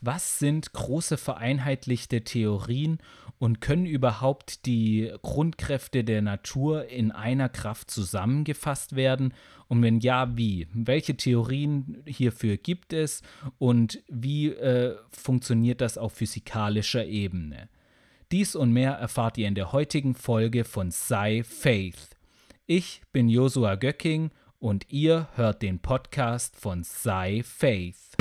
was sind große vereinheitlichte Theorien und können überhaupt die Grundkräfte der Natur in einer Kraft zusammengefasst werden? Und wenn ja, wie? Welche Theorien hierfür gibt es und wie äh, funktioniert das auf physikalischer Ebene? Dies und mehr erfahrt ihr in der heutigen Folge von Sci Faith. Ich bin Josua Göcking und ihr hört den Podcast von Sci Faith.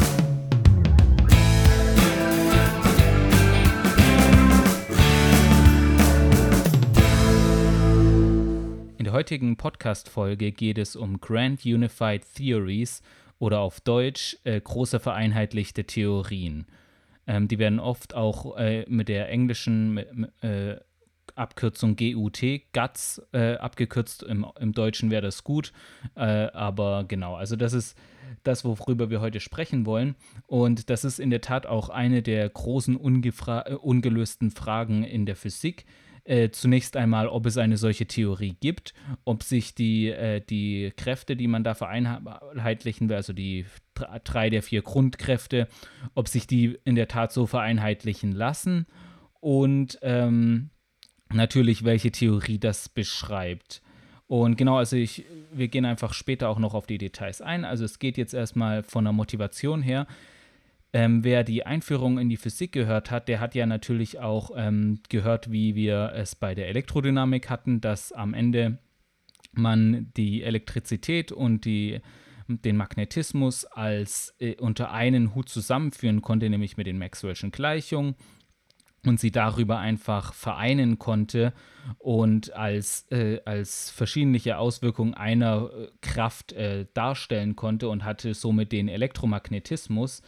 Der heutigen Podcast-Folge geht es um Grand Unified Theories oder auf Deutsch äh, große vereinheitlichte Theorien. Ähm, die werden oft auch äh, mit der englischen äh, Abkürzung GUT, GUTS, äh, abgekürzt. Im, Im Deutschen wäre das gut. Äh, aber genau, also das ist das, worüber wir heute sprechen wollen. Und das ist in der Tat auch eine der großen ungelösten Fragen in der Physik. Äh, zunächst einmal, ob es eine solche Theorie gibt, ob sich die, äh, die Kräfte, die man da vereinheitlichen will, also die drei der vier Grundkräfte, ob sich die in der Tat so vereinheitlichen lassen und ähm, natürlich, welche Theorie das beschreibt. Und genau, also ich, wir gehen einfach später auch noch auf die Details ein. Also es geht jetzt erstmal von der Motivation her. Ähm, wer die Einführung in die Physik gehört hat, der hat ja natürlich auch ähm, gehört, wie wir es bei der Elektrodynamik hatten, dass am Ende man die Elektrizität und die, den Magnetismus als äh, unter einen Hut zusammenführen konnte, nämlich mit den Maxwell'schen Gleichungen und sie darüber einfach vereinen konnte und als, äh, als verschiedene Auswirkungen einer äh, Kraft äh, darstellen konnte und hatte somit den Elektromagnetismus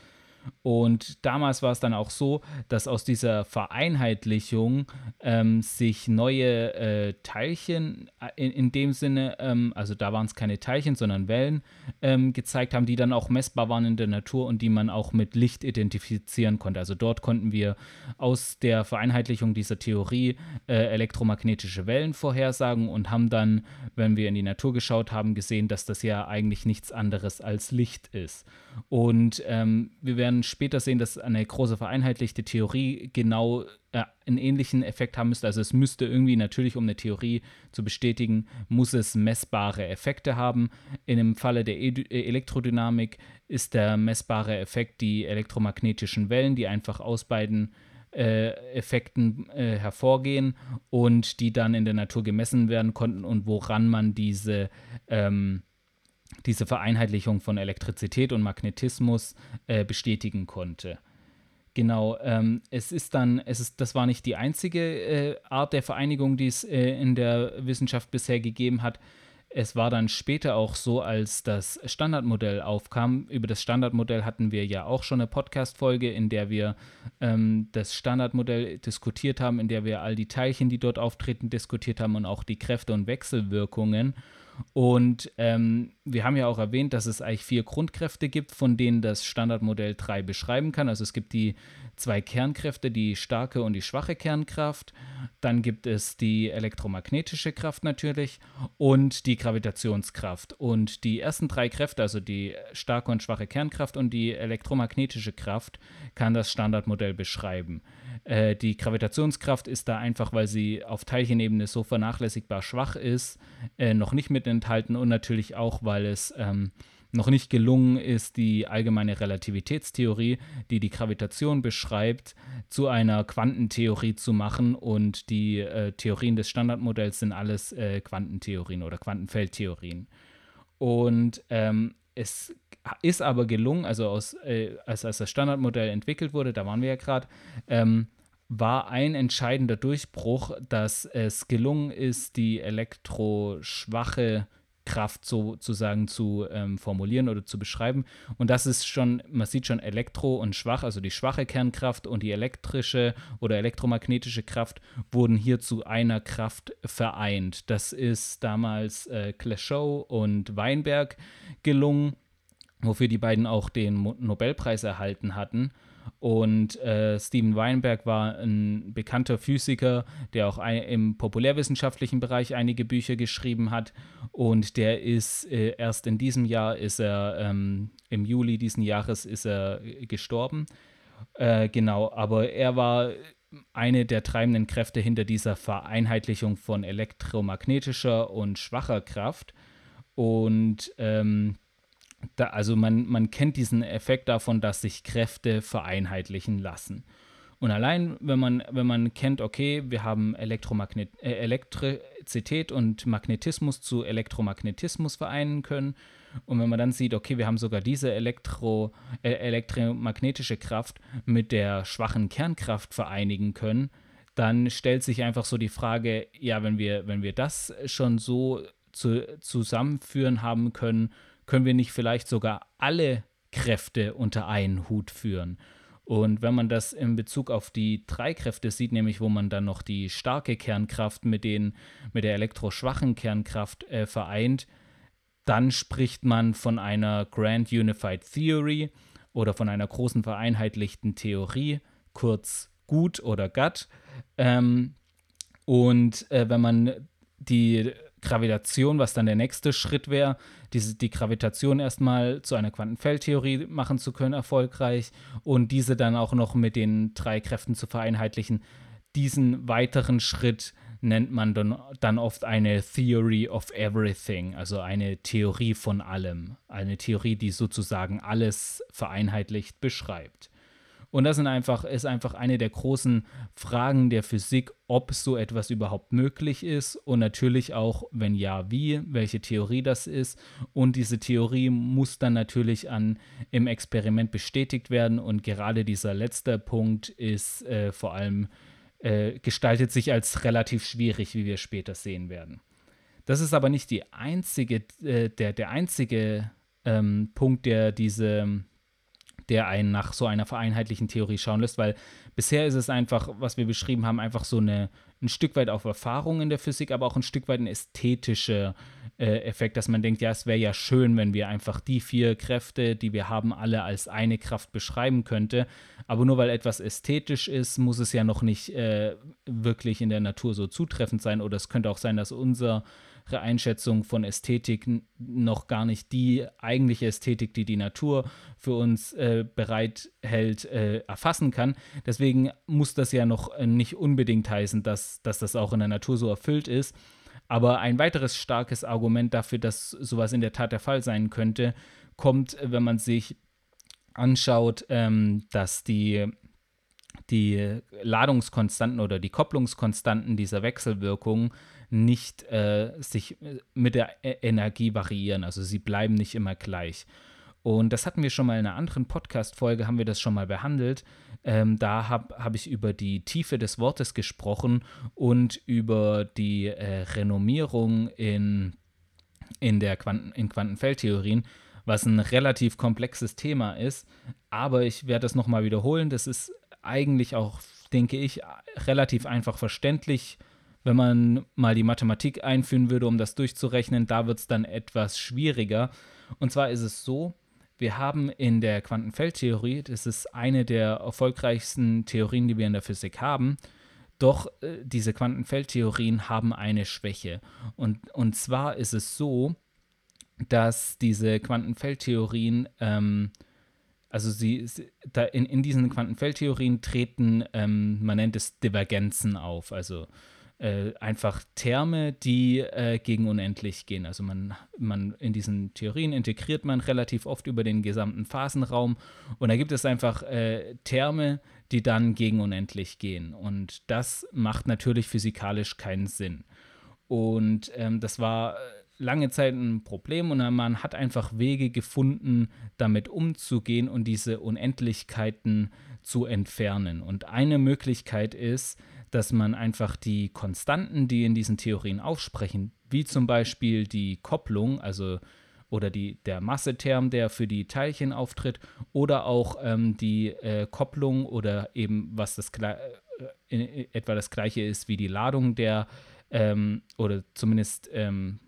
und damals war es dann auch so, dass aus dieser Vereinheitlichung ähm, sich neue äh, Teilchen äh, in, in, dem Sinne, ähm, also da waren es keine Teilchen, sondern Wellen, ähm, gezeigt haben, die dann auch messbar waren in der Natur und die man auch mit Licht identifizieren konnte. Also dort konnten wir aus der Vereinheitlichung dieser Theorie äh, elektromagnetische Wellen vorhersagen und haben dann, wenn wir in die Natur geschaut haben, gesehen, dass das ja eigentlich nichts anderes als Licht ist. Und ähm, wir werden werden später sehen, dass eine große vereinheitlichte Theorie genau äh, einen ähnlichen Effekt haben müsste. Also es müsste irgendwie natürlich, um eine Theorie zu bestätigen, muss es messbare Effekte haben. In dem Falle der e Elektrodynamik ist der messbare Effekt die elektromagnetischen Wellen, die einfach aus beiden äh, Effekten äh, hervorgehen und die dann in der Natur gemessen werden konnten und woran man diese ähm, diese Vereinheitlichung von Elektrizität und Magnetismus äh, bestätigen konnte. Genau, ähm, es ist dann, es ist, das war nicht die einzige äh, Art der Vereinigung, die es äh, in der Wissenschaft bisher gegeben hat. Es war dann später auch so, als das Standardmodell aufkam. Über das Standardmodell hatten wir ja auch schon eine Podcast-Folge, in der wir ähm, das Standardmodell diskutiert haben, in der wir all die Teilchen, die dort auftreten, diskutiert haben und auch die Kräfte und Wechselwirkungen. Und ähm, wir haben ja auch erwähnt, dass es eigentlich vier Grundkräfte gibt, von denen das Standardmodell drei beschreiben kann. Also es gibt die zwei Kernkräfte, die starke und die schwache Kernkraft. Dann gibt es die elektromagnetische Kraft natürlich und die Gravitationskraft. Und die ersten drei Kräfte, also die starke und schwache Kernkraft und die elektromagnetische Kraft, kann das Standardmodell beschreiben. Äh, die Gravitationskraft ist da einfach, weil sie auf Teilchenebene so vernachlässigbar schwach ist, äh, noch nicht mit enthalten und natürlich auch, weil es ähm, noch nicht gelungen ist, die allgemeine Relativitätstheorie, die die Gravitation beschreibt, zu einer Quantentheorie zu machen. Und die äh, Theorien des Standardmodells sind alles äh, Quantentheorien oder Quantenfeldtheorien. Und ähm, es ist aber gelungen, also aus, äh, als, als das Standardmodell entwickelt wurde, da waren wir ja gerade, ähm, war ein entscheidender Durchbruch, dass es gelungen ist, die elektroschwache Kraft sozusagen zu ähm, formulieren oder zu beschreiben. Und das ist schon, man sieht schon elektro und schwach, also die schwache Kernkraft und die elektrische oder elektromagnetische Kraft wurden hier zu einer Kraft vereint. Das ist damals äh, Clashow und Weinberg gelungen, wofür die beiden auch den Nobelpreis erhalten hatten. Und äh, Steven Weinberg war ein bekannter Physiker, der auch ein, im populärwissenschaftlichen Bereich einige Bücher geschrieben hat. Und der ist äh, erst in diesem Jahr, ist er ähm, im Juli diesen Jahres ist er gestorben. Äh, genau, aber er war eine der treibenden Kräfte hinter dieser Vereinheitlichung von elektromagnetischer und schwacher Kraft. Und ähm, da, also man, man kennt diesen Effekt davon, dass sich Kräfte vereinheitlichen lassen. Und allein, wenn man, wenn man kennt, okay, wir haben Elektromagnet äh, Elektrizität und Magnetismus zu Elektromagnetismus vereinen können, und wenn man dann sieht, okay, wir haben sogar diese Elektro, äh, elektromagnetische Kraft mit der schwachen Kernkraft vereinigen können, dann stellt sich einfach so die Frage, ja, wenn wir, wenn wir das schon so zu, zusammenführen haben können, können wir nicht vielleicht sogar alle Kräfte unter einen Hut führen? Und wenn man das in Bezug auf die drei Kräfte sieht, nämlich wo man dann noch die starke Kernkraft mit, den, mit der elektroschwachen Kernkraft äh, vereint, dann spricht man von einer Grand Unified Theory oder von einer großen vereinheitlichten Theorie, kurz GUT oder GATT. Ähm, und äh, wenn man die Gravitation, was dann der nächste Schritt wäre, diese, die Gravitation erstmal zu einer Quantenfeldtheorie machen zu können, erfolgreich, und diese dann auch noch mit den drei Kräften zu vereinheitlichen. Diesen weiteren Schritt nennt man dann, dann oft eine Theory of Everything, also eine Theorie von allem, eine Theorie, die sozusagen alles vereinheitlicht beschreibt. Und das sind einfach, ist einfach eine der großen Fragen der Physik, ob so etwas überhaupt möglich ist und natürlich auch, wenn ja, wie, welche Theorie das ist. Und diese Theorie muss dann natürlich an, im Experiment bestätigt werden. Und gerade dieser letzte Punkt ist äh, vor allem äh, gestaltet sich als relativ schwierig, wie wir später sehen werden. Das ist aber nicht die einzige, äh, der, der einzige ähm, Punkt, der diese der einen nach so einer vereinheitlichen Theorie schauen lässt, weil bisher ist es einfach, was wir beschrieben haben, einfach so eine, ein Stück weit auf Erfahrung in der Physik, aber auch ein Stück weit ein ästhetischer äh, Effekt, dass man denkt, ja, es wäre ja schön, wenn wir einfach die vier Kräfte, die wir haben, alle als eine Kraft beschreiben könnte. Aber nur weil etwas ästhetisch ist, muss es ja noch nicht äh, wirklich in der Natur so zutreffend sein. Oder es könnte auch sein, dass unser Einschätzung von Ästhetik noch gar nicht die eigentliche Ästhetik, die die Natur für uns äh, bereithält, äh, erfassen kann. Deswegen muss das ja noch äh, nicht unbedingt heißen, dass, dass das auch in der Natur so erfüllt ist. Aber ein weiteres starkes Argument dafür, dass sowas in der Tat der Fall sein könnte, kommt, wenn man sich anschaut, ähm, dass die die Ladungskonstanten oder die Kopplungskonstanten dieser Wechselwirkungen nicht äh, sich mit der e Energie variieren. Also sie bleiben nicht immer gleich. Und das hatten wir schon mal in einer anderen Podcast-Folge, haben wir das schon mal behandelt. Ähm, da habe hab ich über die Tiefe des Wortes gesprochen und über die äh, Renommierung in, in, der Quanten, in Quantenfeldtheorien, was ein relativ komplexes Thema ist. Aber ich werde das nochmal wiederholen. Das ist eigentlich auch, denke ich, relativ einfach verständlich wenn man mal die Mathematik einführen würde, um das durchzurechnen, da wird es dann etwas schwieriger. Und zwar ist es so, wir haben in der Quantenfeldtheorie, das ist eine der erfolgreichsten Theorien, die wir in der Physik haben, doch äh, diese Quantenfeldtheorien haben eine Schwäche. Und, und zwar ist es so, dass diese Quantenfeldtheorien, ähm, also sie, da in, in diesen Quantenfeldtheorien treten, ähm, man nennt es Divergenzen auf. Also äh, einfach Terme, die äh, gegen unendlich gehen. Also man, man in diesen Theorien integriert man relativ oft über den gesamten Phasenraum und da gibt es einfach äh, Terme, die dann gegen unendlich gehen. Und das macht natürlich physikalisch keinen Sinn. Und ähm, das war lange Zeit ein Problem und man hat einfach Wege gefunden, damit umzugehen und diese Unendlichkeiten zu entfernen. Und eine Möglichkeit ist, dass man einfach die Konstanten, die in diesen Theorien aufsprechen, wie zum Beispiel die Kopplung, also oder die, der Masseterm, der für die Teilchen auftritt, oder auch ähm, die äh, Kopplung oder eben was das äh, in, etwa das gleiche ist wie die Ladung der ähm, oder zumindest ähm,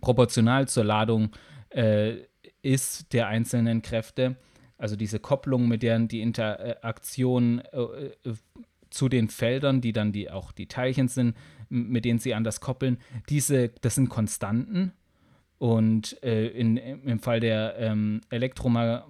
proportional zur Ladung äh, ist der einzelnen Kräfte. Also diese Kopplung, mit deren die Interaktion äh, äh zu den Feldern, die dann die auch die Teilchen sind, mit denen sie anders koppeln, diese, das sind Konstanten. Und äh, in, im Fall der ähm, Elektroma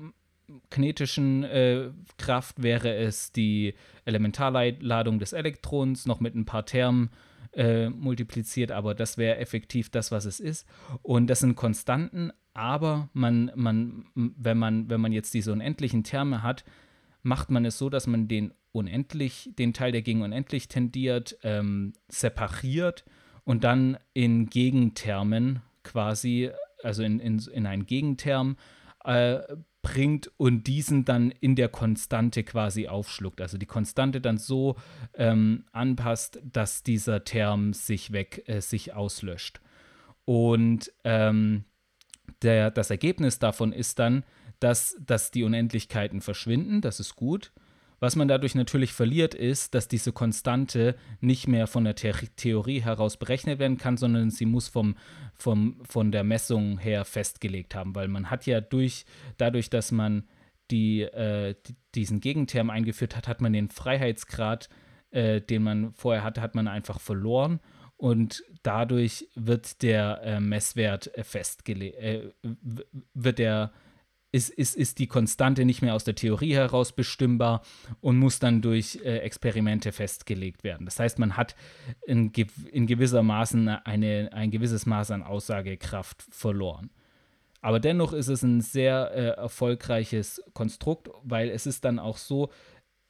kinetischen äh, Kraft wäre es die Elementarladung des Elektrons noch mit ein paar Termen äh, multipliziert, aber das wäre effektiv das, was es ist. Und das sind Konstanten, aber man, man, wenn man, wenn man jetzt diese unendlichen Terme hat, macht man es so, dass man den unendlich, den Teil, der gegen unendlich tendiert, ähm, separiert und dann in Gegentermen quasi, also in, in, in einen Gegenterm äh, bringt und diesen dann in der Konstante quasi aufschluckt. Also die Konstante dann so ähm, anpasst, dass dieser Term sich weg, äh, sich auslöscht. Und ähm, der, das Ergebnis davon ist dann, dass, dass die Unendlichkeiten verschwinden, das ist gut. Was man dadurch natürlich verliert, ist, dass diese Konstante nicht mehr von der The Theorie heraus berechnet werden kann, sondern sie muss vom, vom, von der Messung her festgelegt haben, weil man hat ja durch, dadurch, dass man die, äh, die, diesen Gegenterm eingeführt hat, hat man den Freiheitsgrad, äh, den man vorher hatte, hat man einfach verloren. Und dadurch wird der äh, Messwert äh, festgelegt, äh, wird der ist, ist, ist die Konstante nicht mehr aus der Theorie heraus bestimmbar und muss dann durch äh, Experimente festgelegt werden. Das heißt, man hat in, in gewisser Maßen eine, ein gewisses Maß an Aussagekraft verloren. Aber dennoch ist es ein sehr äh, erfolgreiches Konstrukt, weil es ist dann auch so,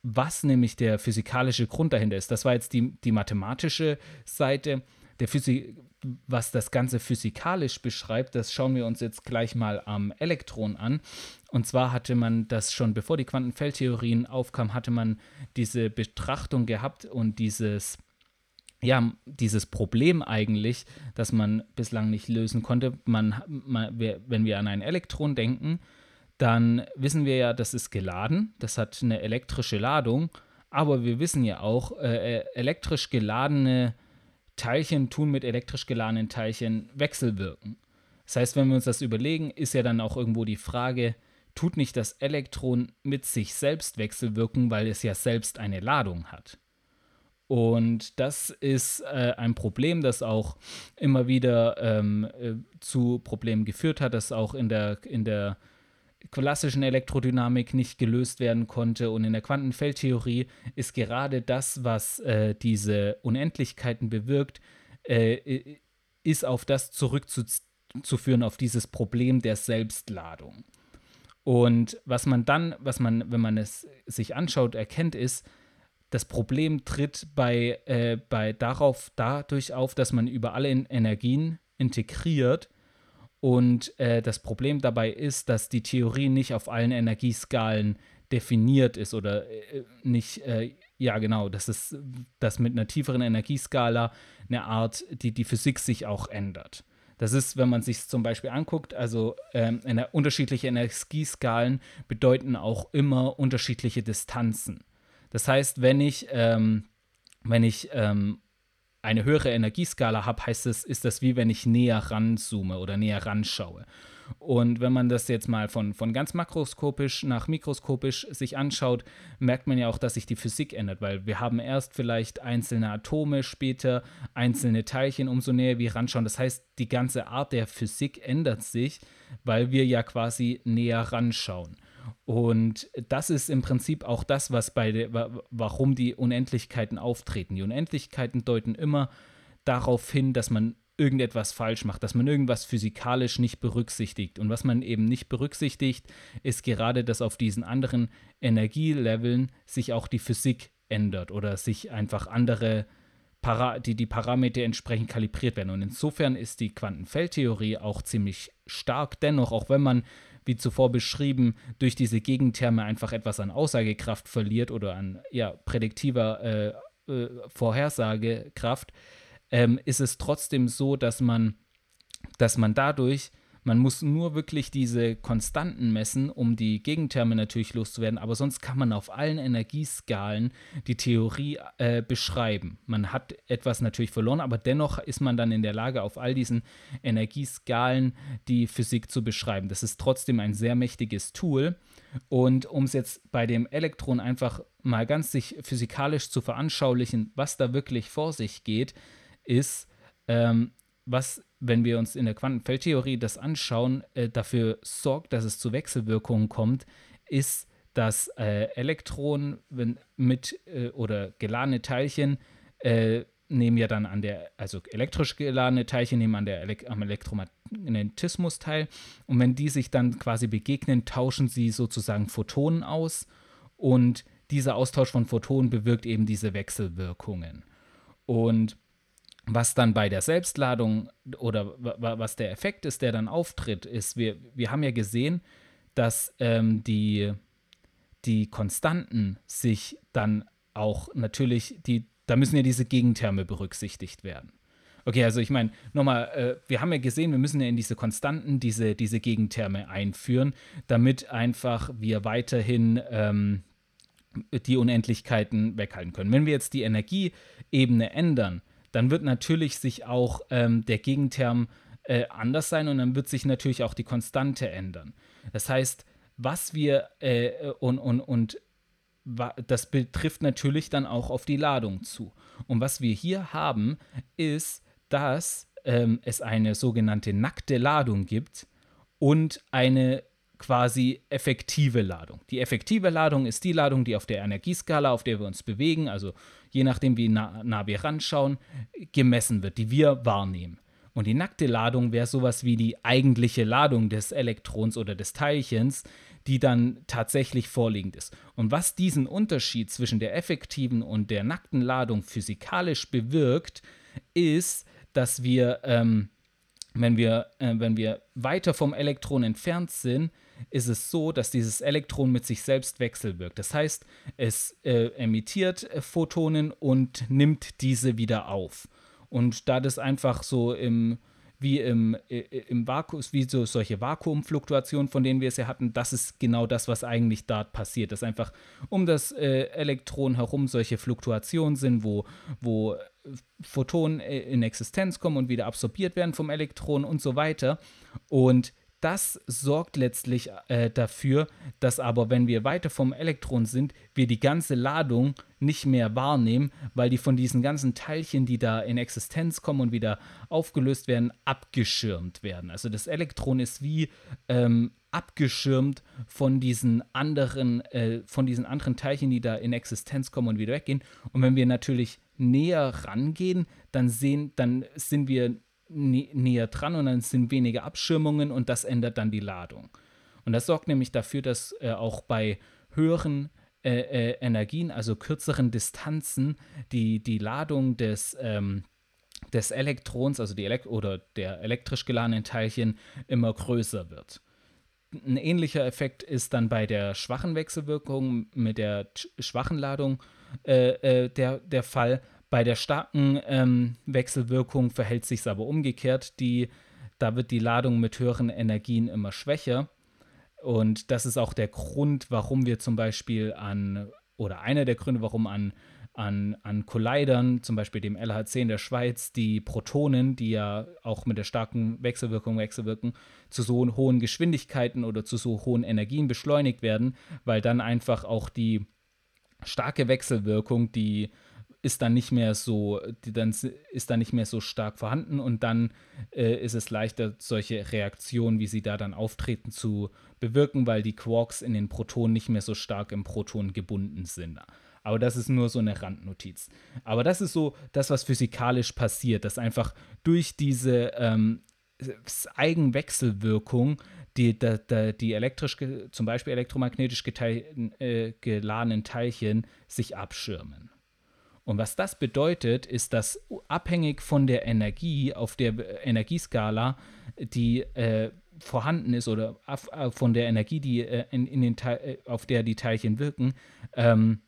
was nämlich der physikalische Grund dahinter ist. Das war jetzt die, die mathematische Seite. Der Physik, was das Ganze physikalisch beschreibt, das schauen wir uns jetzt gleich mal am Elektron an. Und zwar hatte man das schon, bevor die Quantenfeldtheorien aufkamen, hatte man diese Betrachtung gehabt und dieses, ja, dieses Problem eigentlich, das man bislang nicht lösen konnte. Man, man, wenn wir an ein Elektron denken, dann wissen wir ja, das ist geladen, das hat eine elektrische Ladung, aber wir wissen ja auch, äh, äh elektrisch geladene Teilchen tun mit elektrisch geladenen Teilchen wechselwirken. Das heißt, wenn wir uns das überlegen, ist ja dann auch irgendwo die Frage, tut nicht das Elektron mit sich selbst wechselwirken, weil es ja selbst eine Ladung hat. Und das ist äh, ein Problem, das auch immer wieder ähm, äh, zu Problemen geführt hat, das auch in der, in der klassischen Elektrodynamik nicht gelöst werden konnte. Und in der Quantenfeldtheorie ist gerade das, was äh, diese Unendlichkeiten bewirkt, äh, ist auf das zurückzuführen, auf dieses Problem der Selbstladung. Und was man dann, was man, wenn man es sich anschaut, erkennt, ist, das Problem tritt bei, äh, bei darauf, dadurch auf, dass man über alle Energien integriert und äh, das Problem dabei ist, dass die Theorie nicht auf allen Energieskalen definiert ist oder äh, nicht, äh, ja genau, dass es dass mit einer tieferen Energieskala eine Art, die die Physik sich auch ändert. Das ist, wenn man sich zum Beispiel anguckt, also ähm, unterschiedliche Energieskalen bedeuten auch immer unterschiedliche Distanzen. Das heißt, wenn ich, ähm, wenn ich ähm, eine höhere Energieskala habe, heißt es, ist das wie wenn ich näher ranzoome oder näher ranschaue. Und wenn man das jetzt mal von, von ganz makroskopisch nach mikroskopisch sich anschaut, merkt man ja auch, dass sich die Physik ändert, weil wir haben erst vielleicht einzelne Atome, später einzelne Teilchen, umso näher wir ranschauen. Das heißt, die ganze Art der Physik ändert sich, weil wir ja quasi näher ranschauen. Und das ist im Prinzip auch das, was bei der, warum die Unendlichkeiten auftreten. Die Unendlichkeiten deuten immer darauf hin, dass man irgendetwas falsch macht, dass man irgendwas physikalisch nicht berücksichtigt. Und was man eben nicht berücksichtigt, ist gerade, dass auf diesen anderen Energieleveln sich auch die Physik ändert oder sich einfach andere Para die, die Parameter entsprechend kalibriert werden. Und insofern ist die Quantenfeldtheorie auch ziemlich stark. Dennoch, auch wenn man wie zuvor beschrieben, durch diese Gegentherme einfach etwas an Aussagekraft verliert oder an ja, prädiktiver äh, äh, Vorhersagekraft, ähm, ist es trotzdem so, dass man, dass man dadurch man muss nur wirklich diese Konstanten messen, um die Gegentherme natürlich loszuwerden, aber sonst kann man auf allen Energieskalen die Theorie äh, beschreiben. Man hat etwas natürlich verloren, aber dennoch ist man dann in der Lage, auf all diesen Energieskalen die Physik zu beschreiben. Das ist trotzdem ein sehr mächtiges Tool. Und um es jetzt bei dem Elektron einfach mal ganz sich physikalisch zu veranschaulichen, was da wirklich vor sich geht, ist, ähm, was wenn wir uns in der Quantenfeldtheorie das anschauen, äh, dafür sorgt, dass es zu Wechselwirkungen kommt, ist, dass äh, Elektronen wenn, mit äh, oder geladene Teilchen äh, nehmen ja dann an der, also elektrisch geladene Teilchen nehmen an der am Elektromagnetismus teil. Und wenn die sich dann quasi begegnen, tauschen sie sozusagen Photonen aus. Und dieser Austausch von Photonen bewirkt eben diese Wechselwirkungen. Und was dann bei der Selbstladung oder was der Effekt ist, der dann auftritt, ist, wir, wir haben ja gesehen, dass ähm, die, die Konstanten sich dann auch natürlich, die, da müssen ja diese Gegentherme berücksichtigt werden. Okay, also ich meine, nochmal, äh, wir haben ja gesehen, wir müssen ja in diese Konstanten diese, diese Gegentherme einführen, damit einfach wir weiterhin ähm, die Unendlichkeiten weghalten können. Wenn wir jetzt die Energieebene ändern, dann wird natürlich sich auch ähm, der Gegenterm äh, anders sein und dann wird sich natürlich auch die Konstante ändern. Das heißt, was wir äh, und, und, und das betrifft natürlich dann auch auf die Ladung zu. Und was wir hier haben, ist, dass ähm, es eine sogenannte nackte Ladung gibt und eine quasi effektive Ladung. Die effektive Ladung ist die Ladung, die auf der Energieskala, auf der wir uns bewegen, also je nachdem, wie nah, nah wir ranschauen, gemessen wird, die wir wahrnehmen. Und die nackte Ladung wäre sowas wie die eigentliche Ladung des Elektrons oder des Teilchens, die dann tatsächlich vorliegend ist. Und was diesen Unterschied zwischen der effektiven und der nackten Ladung physikalisch bewirkt, ist, dass wir, ähm, wenn, wir äh, wenn wir weiter vom Elektron entfernt sind, ist es so, dass dieses Elektron mit sich selbst wechselwirkt. Das heißt, es äh, emittiert äh, Photonen und nimmt diese wieder auf. Und da das einfach so im, wie im, äh, im Vakuum, wie so solche Vakuumfluktuationen, von denen wir es ja hatten, das ist genau das, was eigentlich dort passiert. Dass einfach um das äh, Elektron herum solche Fluktuationen sind, wo, wo Photonen äh, in Existenz kommen und wieder absorbiert werden vom Elektron und so weiter. Und das sorgt letztlich äh, dafür, dass aber, wenn wir weiter vom Elektron sind, wir die ganze Ladung nicht mehr wahrnehmen, weil die von diesen ganzen Teilchen, die da in Existenz kommen und wieder aufgelöst werden, abgeschirmt werden. Also das Elektron ist wie ähm, abgeschirmt von diesen anderen, äh, von diesen anderen Teilchen, die da in Existenz kommen und wieder weggehen. Und wenn wir natürlich näher rangehen, dann sehen, dann sind wir näher dran und dann sind weniger Abschirmungen und das ändert dann die Ladung. Und das sorgt nämlich dafür, dass äh, auch bei höheren äh, äh, Energien, also kürzeren Distanzen, die, die Ladung des, ähm, des Elektrons, also die Elekt oder der elektrisch geladenen Teilchen, immer größer wird. Ein ähnlicher Effekt ist dann bei der schwachen Wechselwirkung mit der schwachen Ladung äh, äh, der, der Fall, bei der starken ähm, Wechselwirkung verhält sich es aber umgekehrt. Die, da wird die Ladung mit höheren Energien immer schwächer. Und das ist auch der Grund, warum wir zum Beispiel an, oder einer der Gründe, warum an, an, an Collidern, zum Beispiel dem LHC in der Schweiz, die Protonen, die ja auch mit der starken Wechselwirkung wechselwirken, zu so hohen Geschwindigkeiten oder zu so hohen Energien beschleunigt werden, weil dann einfach auch die starke Wechselwirkung, die ist dann nicht mehr so, die dann ist dann nicht mehr so stark vorhanden und dann äh, ist es leichter, solche Reaktionen, wie sie da dann auftreten, zu bewirken, weil die Quarks in den Protonen nicht mehr so stark im Proton gebunden sind. Aber das ist nur so eine Randnotiz. Aber das ist so das, was physikalisch passiert, dass einfach durch diese ähm, Eigenwechselwirkung die, die, die elektrisch, zum Beispiel elektromagnetisch geteil, äh, geladenen Teilchen sich abschirmen. Und was das bedeutet, ist, dass abhängig von der Energie auf der Energieskala, die äh, vorhanden ist oder äh, von der Energie, die äh, in, in den äh, auf der die Teilchen wirken, ähm,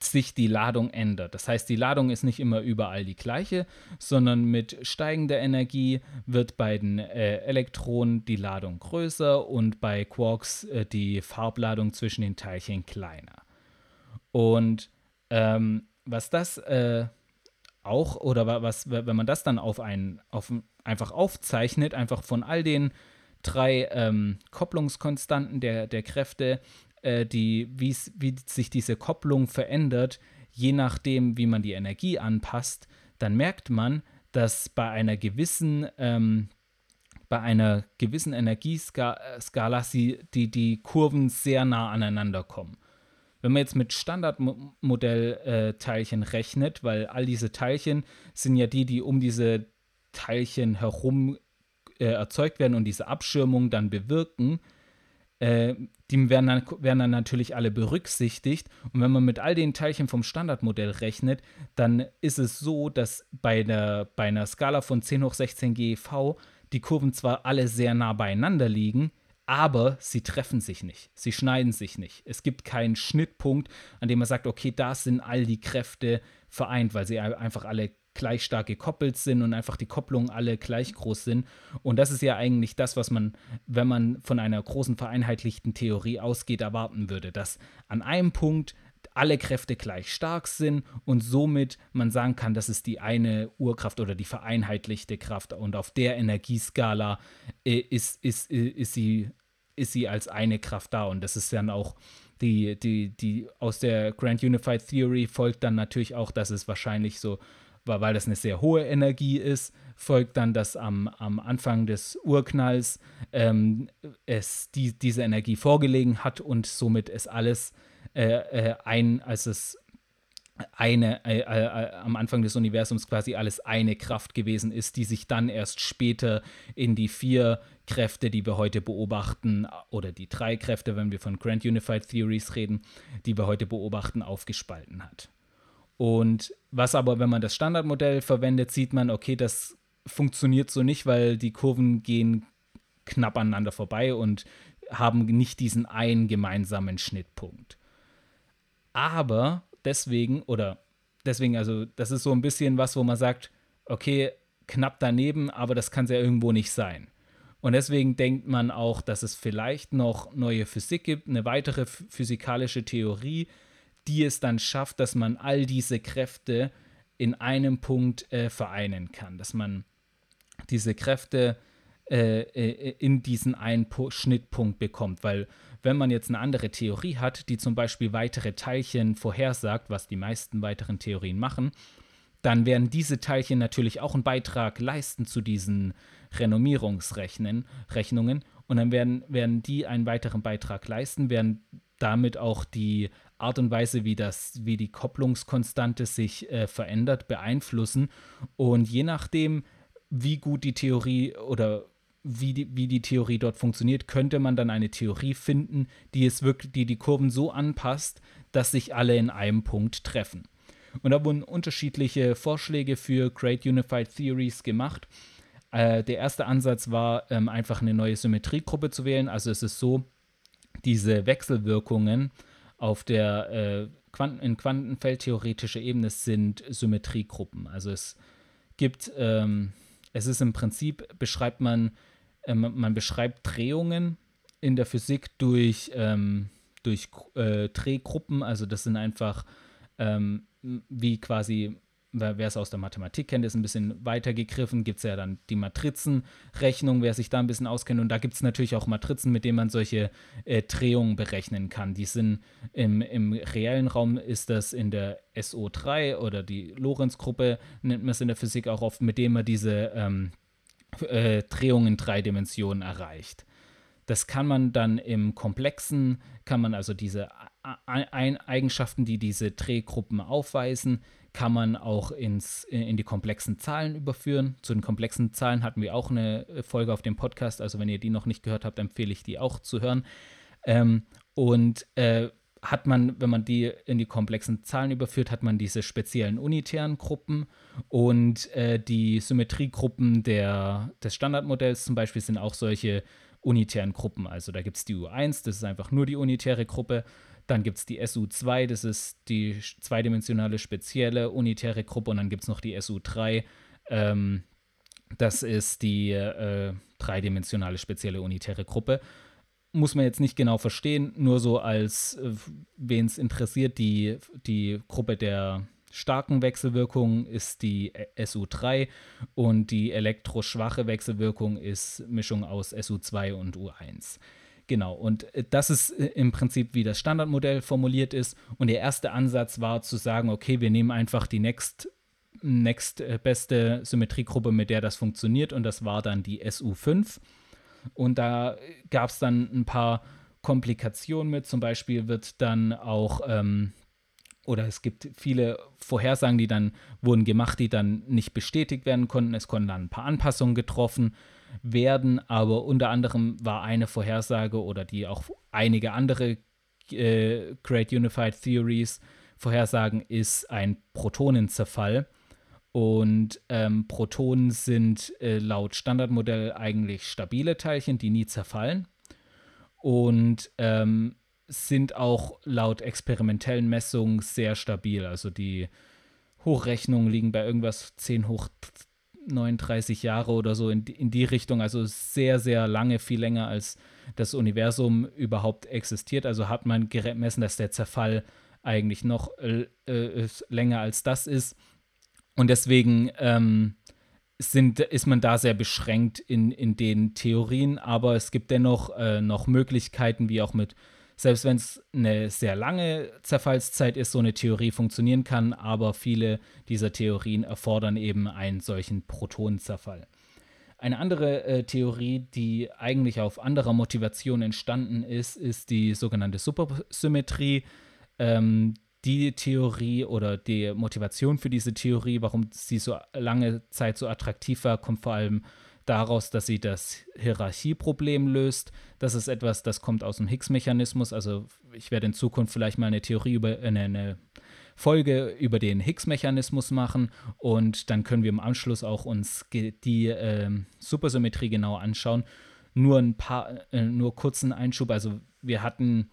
sich die Ladung ändert. Das heißt, die Ladung ist nicht immer überall die gleiche, sondern mit steigender Energie wird bei den äh, Elektronen die Ladung größer und bei Quarks äh, die Farbladung zwischen den Teilchen kleiner. Und ähm, was das äh, auch, oder was, wenn man das dann auf ein, auf einfach aufzeichnet, einfach von all den drei ähm, Kopplungskonstanten der, der Kräfte, äh, die, wie sich diese Kopplung verändert, je nachdem, wie man die Energie anpasst, dann merkt man, dass bei einer gewissen ähm, bei einer gewissen Energieskala sie, die, die Kurven sehr nah aneinander kommen. Wenn man jetzt mit Standardmodellteilchen äh, rechnet, weil all diese Teilchen sind ja die, die um diese Teilchen herum äh, erzeugt werden und diese Abschirmung dann bewirken, äh, die werden dann, werden dann natürlich alle berücksichtigt. Und wenn man mit all den Teilchen vom Standardmodell rechnet, dann ist es so, dass bei, der, bei einer Skala von 10 hoch 16 GeV die Kurven zwar alle sehr nah beieinander liegen, aber sie treffen sich nicht, sie schneiden sich nicht. Es gibt keinen Schnittpunkt, an dem man sagt, okay, da sind all die Kräfte vereint, weil sie einfach alle gleich stark gekoppelt sind und einfach die Kopplungen alle gleich groß sind. Und das ist ja eigentlich das, was man, wenn man von einer großen vereinheitlichten Theorie ausgeht, erwarten würde, dass an einem Punkt alle Kräfte gleich stark sind und somit man sagen kann, das ist die eine Urkraft oder die vereinheitlichte Kraft und auf der Energieskala äh, ist, ist, äh, ist, sie, ist sie als eine Kraft da. Und das ist dann auch die, die, die aus der Grand Unified Theory folgt dann natürlich auch, dass es wahrscheinlich so weil das eine sehr hohe Energie ist, folgt dann, dass am, am Anfang des Urknalls ähm, es die, diese Energie vorgelegen hat und somit es alles äh, äh, ein, als es eine, äh, äh, am Anfang des Universums quasi alles eine Kraft gewesen ist, die sich dann erst später in die vier Kräfte, die wir heute beobachten, oder die drei Kräfte, wenn wir von Grand Unified Theories reden, die wir heute beobachten, aufgespalten hat. Und was aber, wenn man das Standardmodell verwendet, sieht man, okay, das funktioniert so nicht, weil die Kurven gehen knapp aneinander vorbei und haben nicht diesen einen gemeinsamen Schnittpunkt. Aber deswegen, oder deswegen, also das ist so ein bisschen was, wo man sagt, okay, knapp daneben, aber das kann es ja irgendwo nicht sein. Und deswegen denkt man auch, dass es vielleicht noch neue Physik gibt, eine weitere physikalische Theorie, die es dann schafft, dass man all diese Kräfte in einem Punkt äh, vereinen kann, dass man diese Kräfte äh, äh in diesen einen Schnittpunkt bekommt, weil wenn man jetzt eine andere Theorie hat, die zum Beispiel weitere Teilchen vorhersagt, was die meisten weiteren Theorien machen, dann werden diese Teilchen natürlich auch einen Beitrag leisten zu diesen Renommierungsrechnungen und dann werden, werden die einen weiteren Beitrag leisten, werden damit auch die Art und Weise, wie, das, wie die Kopplungskonstante sich äh, verändert, beeinflussen. Und je nachdem, wie gut die Theorie oder wie die, wie die Theorie dort funktioniert, könnte man dann eine Theorie finden, die es wirklich, die die Kurven so anpasst, dass sich alle in einem Punkt treffen. Und da wurden unterschiedliche Vorschläge für Great Unified Theories gemacht. Äh, der erste Ansatz war, ähm, einfach eine neue Symmetriegruppe zu wählen. Also es ist so, diese Wechselwirkungen auf der äh, Quanten in quantenfeldtheoretischer Ebene sind Symmetriegruppen. Also es gibt, ähm, es ist im Prinzip, beschreibt man, äh, man beschreibt Drehungen in der Physik durch, ähm, durch äh, Drehgruppen. Also das sind einfach ähm, wie quasi wer es aus der Mathematik kennt, ist ein bisschen weiter gegriffen, gibt es ja dann die Matrizenrechnung, wer sich da ein bisschen auskennt. Und da gibt es natürlich auch Matrizen, mit denen man solche äh, Drehungen berechnen kann. Die sind im, im reellen Raum ist das in der SO3 oder die Lorentz-Gruppe, nennt man es in der Physik auch oft, mit dem man diese ähm, äh, Drehungen in drei Dimensionen erreicht. Das kann man dann im Komplexen, kann man also diese Eigenschaften, die diese Drehgruppen aufweisen, kann man auch ins, in die komplexen Zahlen überführen. Zu den komplexen Zahlen hatten wir auch eine Folge auf dem Podcast. Also wenn ihr die noch nicht gehört habt, empfehle ich die auch zu hören. Ähm, und äh, hat man, wenn man die in die komplexen Zahlen überführt, hat man diese speziellen unitären Gruppen und äh, die Symmetriegruppen der, des Standardmodells zum Beispiel sind auch solche unitären Gruppen. Also da gibt es die U1, das ist einfach nur die unitäre Gruppe dann gibt es die SU2, das ist die zweidimensionale spezielle unitäre Gruppe. Und dann gibt es noch die SU3, ähm, das ist die äh, dreidimensionale spezielle unitäre Gruppe. Muss man jetzt nicht genau verstehen, nur so als, äh, wen es interessiert, die, die Gruppe der starken Wechselwirkung ist die SU3 und die elektroschwache Wechselwirkung ist Mischung aus SU2 und U1. Genau, und äh, das ist äh, im Prinzip, wie das Standardmodell formuliert ist. Und der erste Ansatz war zu sagen, okay, wir nehmen einfach die nächst nächstbeste Symmetriegruppe, mit der das funktioniert und das war dann die SU5. Und da gab es dann ein paar Komplikationen mit. Zum Beispiel wird dann auch, ähm, oder es gibt viele Vorhersagen, die dann wurden gemacht, die dann nicht bestätigt werden konnten. Es konnten dann ein paar Anpassungen getroffen werden, aber unter anderem war eine Vorhersage oder die auch einige andere äh, Great Unified Theories Vorhersagen ist ein Protonenzerfall. Und ähm, Protonen sind äh, laut Standardmodell eigentlich stabile Teilchen, die nie zerfallen und ähm, sind auch laut experimentellen Messungen sehr stabil. Also die Hochrechnungen liegen bei irgendwas 10 hoch 39 Jahre oder so in, in die Richtung. Also sehr, sehr lange, viel länger als das Universum überhaupt existiert. Also hat man gemessen, dass der Zerfall eigentlich noch äh, äh länger als das ist. Und deswegen ähm, sind, ist man da sehr beschränkt in, in den Theorien, aber es gibt dennoch äh, noch Möglichkeiten, wie auch mit, selbst wenn es eine sehr lange Zerfallszeit ist, so eine Theorie funktionieren kann, aber viele dieser Theorien erfordern eben einen solchen Protonenzerfall. Eine andere äh, Theorie, die eigentlich auf anderer Motivation entstanden ist, ist die sogenannte Supersymmetrie. Ähm, die Theorie oder die Motivation für diese Theorie, warum sie so lange Zeit so attraktiv war, kommt vor allem daraus, dass sie das Hierarchieproblem löst. Das ist etwas, das kommt aus dem Higgs-Mechanismus. Also ich werde in Zukunft vielleicht mal eine Theorie über eine, eine Folge über den Higgs-Mechanismus machen und dann können wir im Anschluss auch uns die äh, Supersymmetrie genau anschauen. Nur ein paar, äh, nur kurzen Einschub. Also wir hatten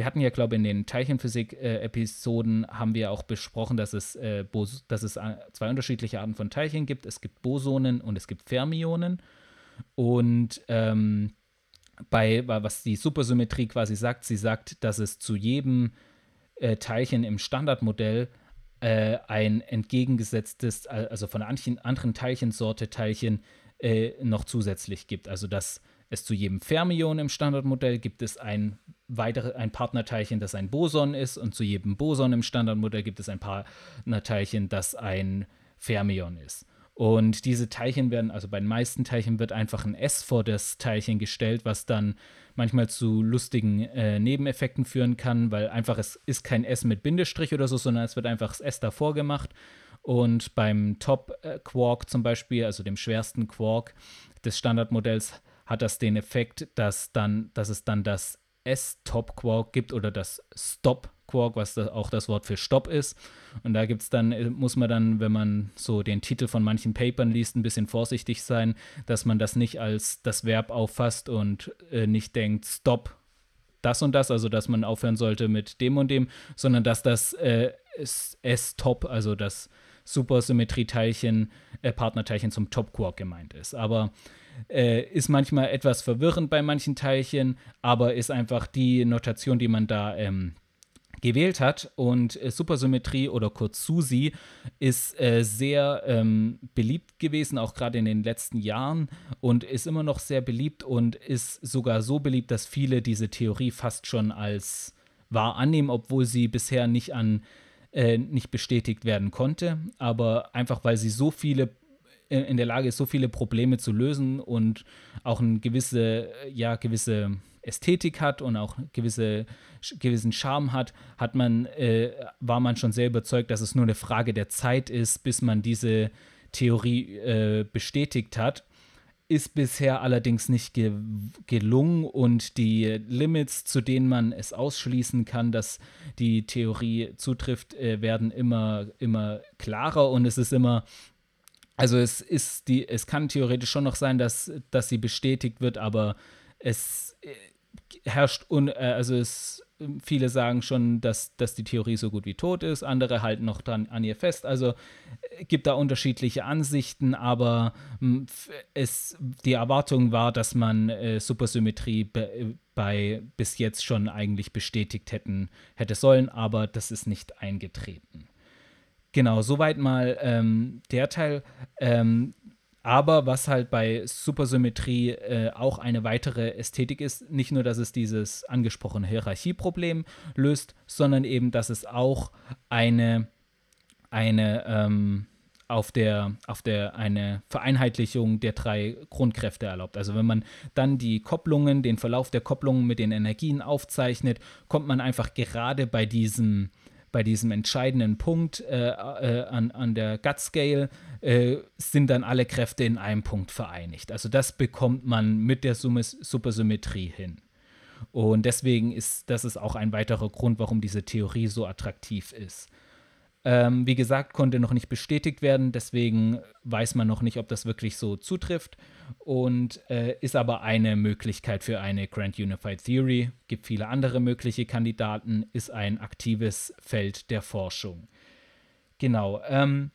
wir hatten ja, glaube ich, in den Teilchenphysik-Episoden haben wir auch besprochen, dass es, äh, dass es äh, zwei unterschiedliche Arten von Teilchen gibt. Es gibt Bosonen und es gibt Fermionen. Und ähm, bei, was die Supersymmetrie quasi sagt, sie sagt, dass es zu jedem äh, Teilchen im Standardmodell äh, ein entgegengesetztes, also von einer anderen Teilchensorte Teilchen äh, noch zusätzlich gibt. Also dass es zu jedem Fermion im Standardmodell gibt es ein weitere, ein Partnerteilchen, das ein Boson ist, und zu jedem Boson im Standardmodell gibt es ein Partnerteilchen, das ein Fermion ist. Und diese Teilchen werden, also bei den meisten Teilchen wird einfach ein S vor das Teilchen gestellt, was dann manchmal zu lustigen äh, Nebeneffekten führen kann, weil einfach es ist kein S mit Bindestrich oder so, sondern es wird einfach das S davor gemacht. Und beim Top-Quark äh, zum Beispiel, also dem schwersten Quark des Standardmodells, hat das den Effekt, dass, dann, dass es dann das S-Top-Quark gibt oder das Stop-Quark, was da auch das Wort für Stopp ist. Und da gibt es dann, äh, muss man dann, wenn man so den Titel von manchen Papern liest, ein bisschen vorsichtig sein, dass man das nicht als das Verb auffasst und äh, nicht denkt, Stop, das und das, also dass man aufhören sollte mit dem und dem, sondern dass das äh, S-Top, also das Supersymmetrie-Teilchen, äh, Partnerteilchen zum Top-Quark gemeint ist. Aber äh, ist manchmal etwas verwirrend bei manchen Teilchen, aber ist einfach die Notation, die man da ähm, gewählt hat. Und äh, Supersymmetrie oder kurz SUSI ist äh, sehr ähm, beliebt gewesen, auch gerade in den letzten Jahren und ist immer noch sehr beliebt und ist sogar so beliebt, dass viele diese Theorie fast schon als wahr annehmen, obwohl sie bisher nicht an äh, nicht bestätigt werden konnte, aber einfach weil sie so viele in der Lage ist, so viele Probleme zu lösen und auch eine gewisse, ja, gewisse Ästhetik hat und auch gewisse, gewissen Charme hat, hat man, äh, war man schon sehr überzeugt, dass es nur eine Frage der Zeit ist, bis man diese Theorie äh, bestätigt hat. Ist bisher allerdings nicht ge gelungen und die Limits, zu denen man es ausschließen kann, dass die Theorie zutrifft, äh, werden immer, immer klarer und es ist immer also es ist die, es kann theoretisch schon noch sein, dass, dass sie bestätigt wird, aber es äh, herrscht un, äh, also es viele sagen schon, dass, dass die Theorie so gut wie tot ist, andere halten noch dran an ihr fest. Also äh, gibt da unterschiedliche Ansichten, aber es, die Erwartung war, dass man äh, Supersymmetrie be, bei bis jetzt schon eigentlich bestätigt hätten, hätte sollen, aber das ist nicht eingetreten. Genau, soweit mal ähm, der Teil. Ähm, aber was halt bei Supersymmetrie äh, auch eine weitere Ästhetik ist, nicht nur, dass es dieses angesprochene Hierarchieproblem löst, sondern eben, dass es auch eine, eine, ähm, auf der, auf der eine Vereinheitlichung der drei Grundkräfte erlaubt. Also wenn man dann die Kopplungen, den Verlauf der Kopplungen mit den Energien aufzeichnet, kommt man einfach gerade bei diesem, bei diesem entscheidenden Punkt äh, äh, an, an der Gut Scale äh, sind dann alle Kräfte in einem Punkt vereinigt. Also das bekommt man mit der Supersymmetrie hin. Und deswegen ist das ist auch ein weiterer Grund, warum diese Theorie so attraktiv ist. Ähm, wie gesagt, konnte noch nicht bestätigt werden, deswegen weiß man noch nicht, ob das wirklich so zutrifft und äh, ist aber eine Möglichkeit für eine Grand Unified Theory. Gibt viele andere mögliche Kandidaten, ist ein aktives Feld der Forschung. Genau. Ähm,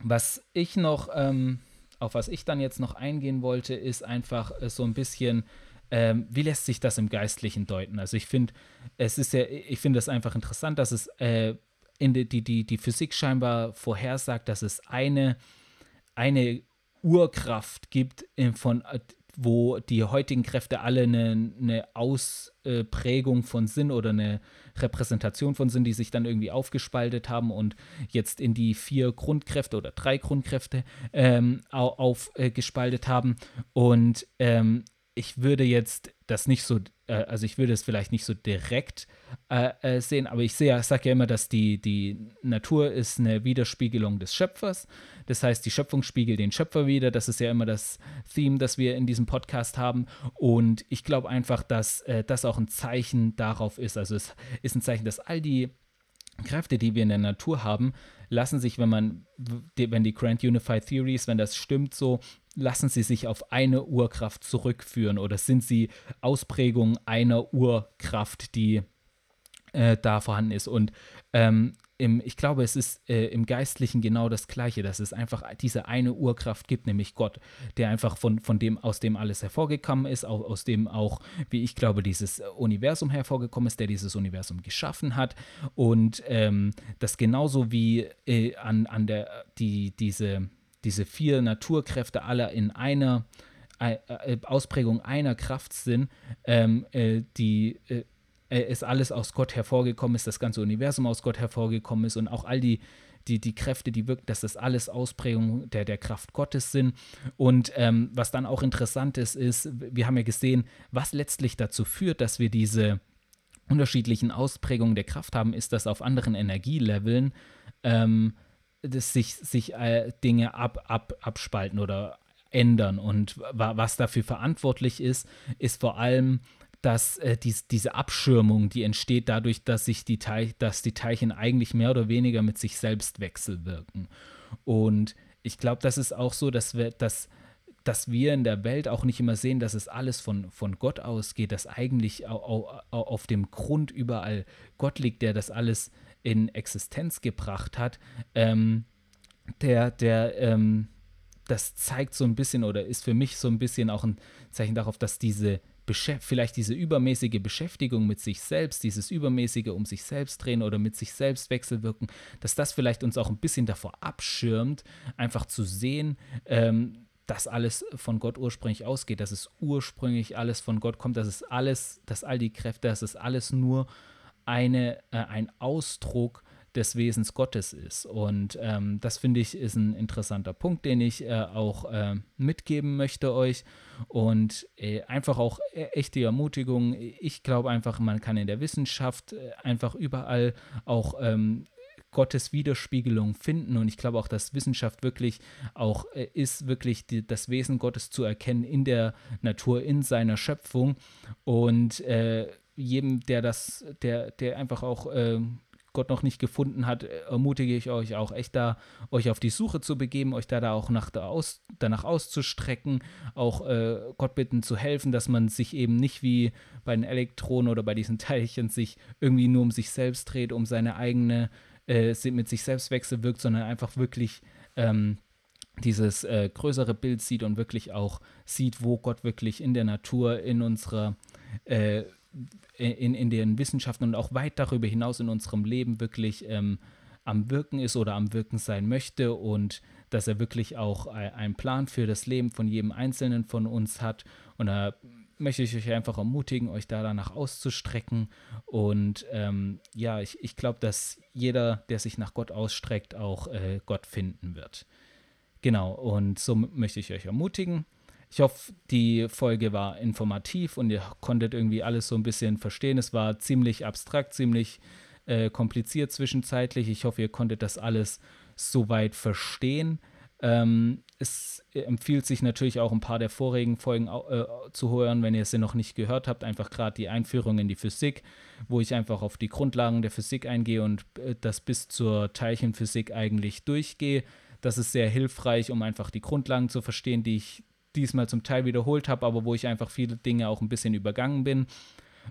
was ich noch, ähm, auf was ich dann jetzt noch eingehen wollte, ist einfach äh, so ein bisschen ähm, wie lässt sich das im Geistlichen deuten? Also ich finde, es ist ja, ich finde es einfach interessant, dass es äh, in die, die, die, die Physik scheinbar vorhersagt, dass es eine, eine Urkraft gibt, von, wo die heutigen Kräfte alle eine, eine Ausprägung von Sinn oder eine Repräsentation von Sinn, die sich dann irgendwie aufgespaltet haben und jetzt in die vier Grundkräfte oder drei Grundkräfte ähm, aufgespaltet äh, haben. Und ähm, ich würde jetzt das nicht so, also ich würde es vielleicht nicht so direkt äh, äh, sehen, aber ich sehe, sage ja immer, dass die, die Natur ist eine Widerspiegelung des Schöpfers. Das heißt, die Schöpfung spiegelt den Schöpfer wieder. Das ist ja immer das Theme, das wir in diesem Podcast haben. Und ich glaube einfach, dass äh, das auch ein Zeichen darauf ist. Also es ist ein Zeichen, dass all die Kräfte, die wir in der Natur haben, lassen sich, wenn man, wenn die Grand Unified Theories, wenn das stimmt so, lassen sie sich auf eine Urkraft zurückführen oder sind sie Ausprägungen einer Urkraft, die äh, da vorhanden ist? Und ähm, im, ich glaube, es ist äh, im Geistlichen genau das Gleiche, dass es einfach diese eine Urkraft gibt, nämlich Gott, der einfach von, von dem, aus dem alles hervorgekommen ist, auch, aus dem auch, wie ich glaube, dieses Universum hervorgekommen ist, der dieses Universum geschaffen hat. Und ähm, das genauso wie äh, an, an der, die, diese, diese vier Naturkräfte alle in einer äh, äh, Ausprägung einer Kraft sind, ähm, äh, die äh, ist alles aus Gott hervorgekommen ist, das ganze Universum aus Gott hervorgekommen ist und auch all die, die, die Kräfte, die wirken, dass das alles Ausprägungen der, der Kraft Gottes sind. Und ähm, was dann auch interessant ist, ist, wir haben ja gesehen, was letztlich dazu führt, dass wir diese unterschiedlichen Ausprägungen der Kraft haben, ist, dass auf anderen Energieleveln ähm, dass sich, sich äh, Dinge ab, ab, abspalten oder ändern. Und was dafür verantwortlich ist, ist vor allem, dass äh, dies, diese Abschirmung, die entsteht dadurch, dass sich die Teil, dass die Teilchen eigentlich mehr oder weniger mit sich selbst wechselwirken. Und ich glaube, das ist auch so, dass wir, dass, dass wir in der Welt auch nicht immer sehen, dass es alles von, von Gott ausgeht, dass eigentlich au, au, auf dem Grund überall Gott liegt, der das alles in Existenz gebracht hat, ähm, der, der, ähm, das zeigt so ein bisschen oder ist für mich so ein bisschen auch ein Zeichen darauf, dass diese vielleicht diese übermäßige Beschäftigung mit sich selbst, dieses übermäßige um sich selbst drehen oder mit sich selbst wechselwirken, dass das vielleicht uns auch ein bisschen davor abschirmt, einfach zu sehen, ähm, dass alles von Gott ursprünglich ausgeht, dass es ursprünglich alles von Gott kommt, dass es alles, dass all die Kräfte, dass es alles nur eine, äh, ein Ausdruck des Wesens Gottes ist. Und ähm, das finde ich ist ein interessanter Punkt, den ich äh, auch äh, mitgeben möchte euch. Und äh, einfach auch e-, echte Ermutigung. Ich glaube einfach, man kann in der Wissenschaft äh, einfach überall auch ähm, Gottes Widerspiegelung finden. Und ich glaube auch, dass Wissenschaft wirklich auch äh, ist, wirklich die, das Wesen Gottes zu erkennen in der Natur, in seiner Schöpfung. Und äh, jedem, der das, der, der einfach auch äh, Gott noch nicht gefunden hat, ermutige ich euch auch echt da, euch auf die Suche zu begeben, euch da, da auch nach da aus, danach auszustrecken, auch äh, Gott bitten zu helfen, dass man sich eben nicht wie bei den Elektronen oder bei diesen Teilchen sich irgendwie nur um sich selbst dreht, um seine eigene, äh, mit sich selbst wechselwirkt, sondern einfach wirklich ähm, dieses äh, größere Bild sieht und wirklich auch sieht, wo Gott wirklich in der Natur, in unserer äh, in, in den Wissenschaften und auch weit darüber hinaus in unserem Leben wirklich ähm, am Wirken ist oder am Wirken sein möchte und dass er wirklich auch einen Plan für das Leben von jedem Einzelnen von uns hat. Und er möchte ich euch einfach ermutigen, euch da danach auszustrecken. Und ähm, ja, ich, ich glaube, dass jeder, der sich nach Gott ausstreckt, auch äh, Gott finden wird. Genau, und so möchte ich euch ermutigen. Ich hoffe, die Folge war informativ und ihr konntet irgendwie alles so ein bisschen verstehen. Es war ziemlich abstrakt, ziemlich äh, kompliziert zwischenzeitlich. Ich hoffe, ihr konntet das alles soweit verstehen. Ähm, es empfiehlt sich natürlich auch ein paar der vorigen Folgen äh, zu hören, wenn ihr sie noch nicht gehört habt. Einfach gerade die Einführung in die Physik, wo ich einfach auf die Grundlagen der Physik eingehe und äh, das bis zur Teilchenphysik eigentlich durchgehe. Das ist sehr hilfreich, um einfach die Grundlagen zu verstehen, die ich diesmal zum Teil wiederholt habe, aber wo ich einfach viele Dinge auch ein bisschen übergangen bin.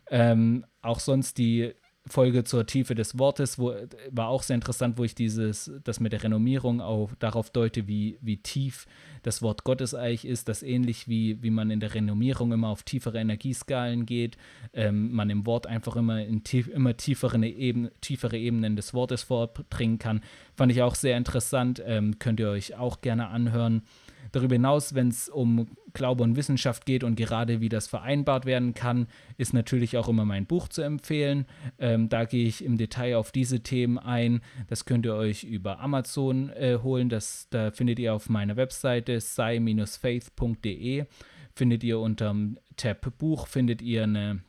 Ähm, auch sonst die Folge zur Tiefe des Wortes wo, war auch sehr interessant, wo ich dieses, das mit der Renommierung auch darauf deute, wie, wie tief das Wort Gottes eigentlich ist, dass ähnlich wie, wie man in der Renommierung immer auf tiefere Energieskalen geht, ähm, man im Wort einfach immer in tief, immer tiefere, Eben, tiefere Ebenen des Wortes vordringen kann. Fand ich auch sehr interessant, ähm, könnt ihr euch auch gerne anhören. Darüber hinaus, wenn es um Glaube und Wissenschaft geht und gerade wie das vereinbart werden kann, ist natürlich auch immer mein Buch zu empfehlen. Ähm, da gehe ich im Detail auf diese Themen ein. Das könnt ihr euch über Amazon äh, holen. Das, da findet ihr auf meiner Webseite sei-faith.de. Findet ihr unter Tab Buch, findet ihr eine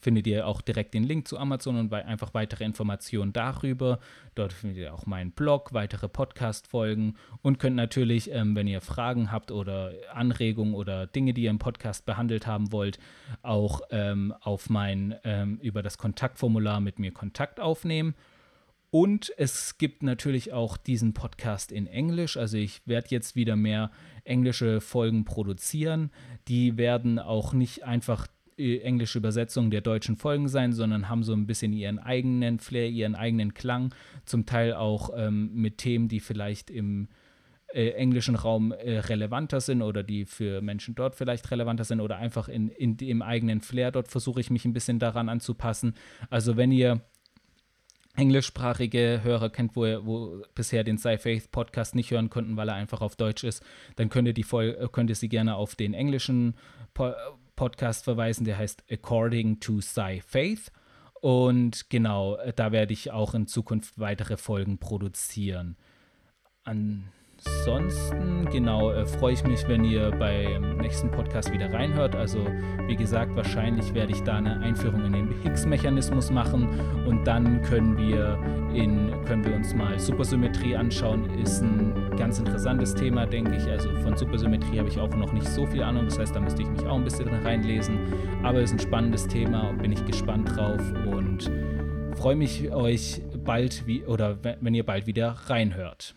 findet ihr auch direkt den Link zu Amazon und einfach weitere Informationen darüber. Dort findet ihr auch meinen Blog, weitere Podcast-Folgen und könnt natürlich, ähm, wenn ihr Fragen habt oder Anregungen oder Dinge, die ihr im Podcast behandelt haben wollt, auch ähm, auf mein ähm, über das Kontaktformular mit mir Kontakt aufnehmen. Und es gibt natürlich auch diesen Podcast in Englisch. Also ich werde jetzt wieder mehr englische Folgen produzieren. Die werden auch nicht einfach englische Übersetzungen der deutschen Folgen sein, sondern haben so ein bisschen ihren eigenen Flair, ihren eigenen Klang, zum Teil auch ähm, mit Themen, die vielleicht im äh, englischen Raum äh, relevanter sind oder die für Menschen dort vielleicht relevanter sind oder einfach in, in dem eigenen Flair. Dort versuche ich mich ein bisschen daran anzupassen. Also wenn ihr englischsprachige Hörer kennt, wo, wo bisher den Sci Faith Podcast nicht hören konnten, weil er einfach auf Deutsch ist, dann könnt ihr die Folge, könnt ihr sie gerne auf den englischen po Podcast verweisen, der heißt According to Sci Faith. Und genau, da werde ich auch in Zukunft weitere Folgen produzieren. An ansonsten, genau, äh, freue ich mich, wenn ihr beim nächsten Podcast wieder reinhört. Also, wie gesagt, wahrscheinlich werde ich da eine Einführung in den Higgs-Mechanismus machen und dann können wir, in, können wir uns mal Supersymmetrie anschauen. Ist ein ganz interessantes Thema, denke ich. Also, von Supersymmetrie habe ich auch noch nicht so viel Ahnung. Das heißt, da müsste ich mich auch ein bisschen reinlesen. Aber es ist ein spannendes Thema und bin ich gespannt drauf und freue mich, euch bald wie oder wenn ihr bald wieder reinhört.